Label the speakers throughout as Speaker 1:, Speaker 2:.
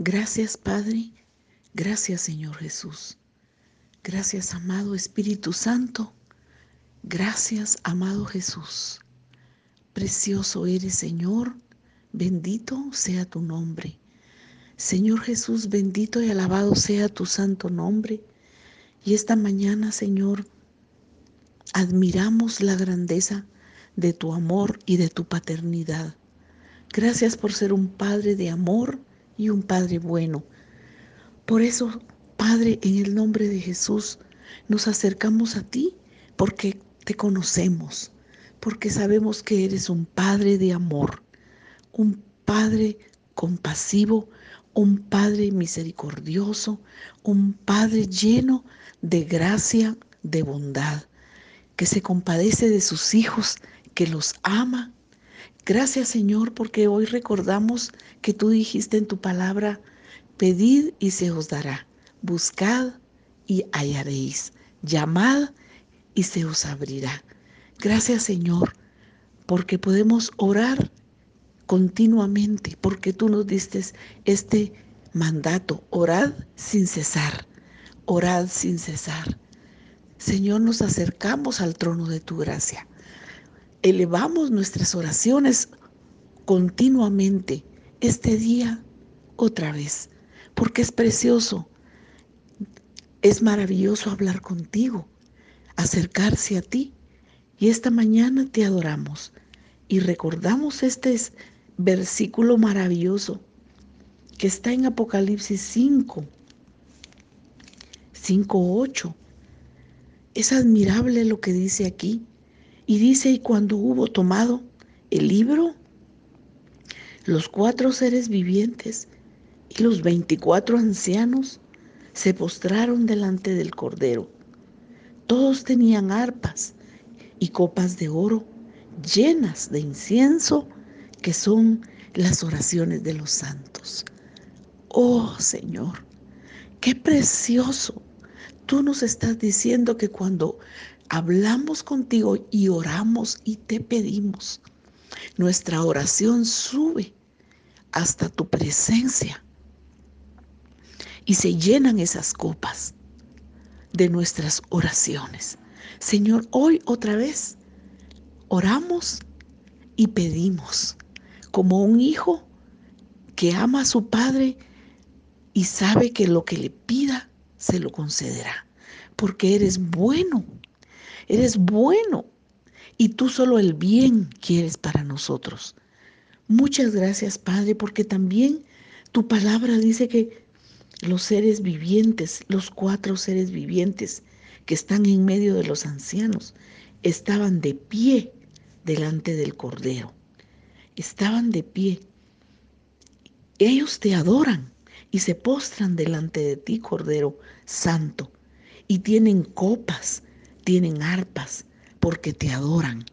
Speaker 1: Gracias Padre, gracias Señor Jesús. Gracias amado Espíritu Santo. Gracias amado Jesús. Precioso eres Señor, bendito sea tu nombre. Señor Jesús, bendito y alabado sea tu santo nombre. Y esta mañana, Señor, admiramos la grandeza de tu amor y de tu paternidad. Gracias por ser un Padre de amor y un Padre bueno. Por eso, Padre, en el nombre de Jesús, nos acercamos a ti porque te conocemos, porque sabemos que eres un Padre de amor, un Padre compasivo, un Padre misericordioso, un Padre lleno de gracia, de bondad, que se compadece de sus hijos, que los ama. Gracias Señor porque hoy recordamos que tú dijiste en tu palabra, pedid y se os dará, buscad y hallaréis, llamad y se os abrirá. Gracias Señor porque podemos orar continuamente, porque tú nos diste este mandato, orad sin cesar, orad sin cesar. Señor, nos acercamos al trono de tu gracia. Elevamos nuestras oraciones continuamente, este día otra vez, porque es precioso, es maravilloso hablar contigo, acercarse a ti. Y esta mañana te adoramos y recordamos este versículo maravilloso que está en Apocalipsis 5, 5, 8. Es admirable lo que dice aquí. Y dice, y cuando hubo tomado el libro, los cuatro seres vivientes y los veinticuatro ancianos se postraron delante del Cordero. Todos tenían arpas y copas de oro llenas de incienso que son las oraciones de los santos. Oh Señor, qué precioso. Tú nos estás diciendo que cuando hablamos contigo y oramos y te pedimos, nuestra oración sube hasta tu presencia y se llenan esas copas de nuestras oraciones. Señor, hoy otra vez oramos y pedimos como un hijo que ama a su padre y sabe que lo que le pida se lo concederá, porque eres bueno, eres bueno y tú solo el bien quieres para nosotros. Muchas gracias, Padre, porque también tu palabra dice que los seres vivientes, los cuatro seres vivientes que están en medio de los ancianos, estaban de pie delante del Cordero estaban de pie. Ellos te adoran y se postran delante de ti, Cordero Santo, y tienen copas, tienen arpas, porque te adoran,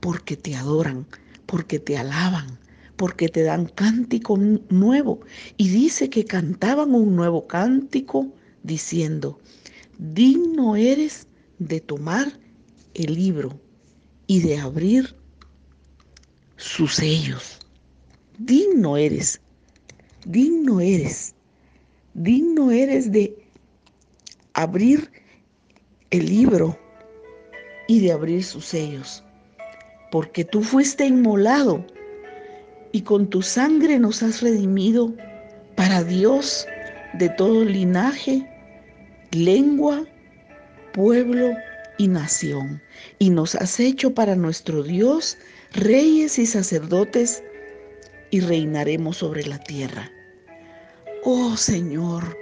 Speaker 1: porque te adoran, porque te alaban, porque te dan cántico nuevo. Y dice que cantaban un nuevo cántico diciendo, digno eres de tomar el libro y de abrir sus sellos. Digno eres, digno eres, digno eres de abrir el libro y de abrir sus sellos, porque tú fuiste inmolado y con tu sangre nos has redimido para Dios de todo linaje, lengua, pueblo y nación, y nos has hecho para nuestro Dios reyes y sacerdotes, y reinaremos sobre la tierra. Oh Señor,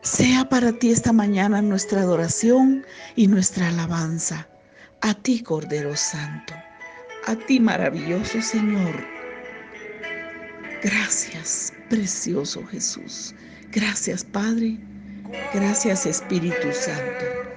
Speaker 1: sea para ti esta mañana nuestra adoración y nuestra alabanza. A ti, Cordero Santo, a ti, maravilloso Señor. Gracias, precioso Jesús. Gracias, Padre. Gracias, Espíritu Santo.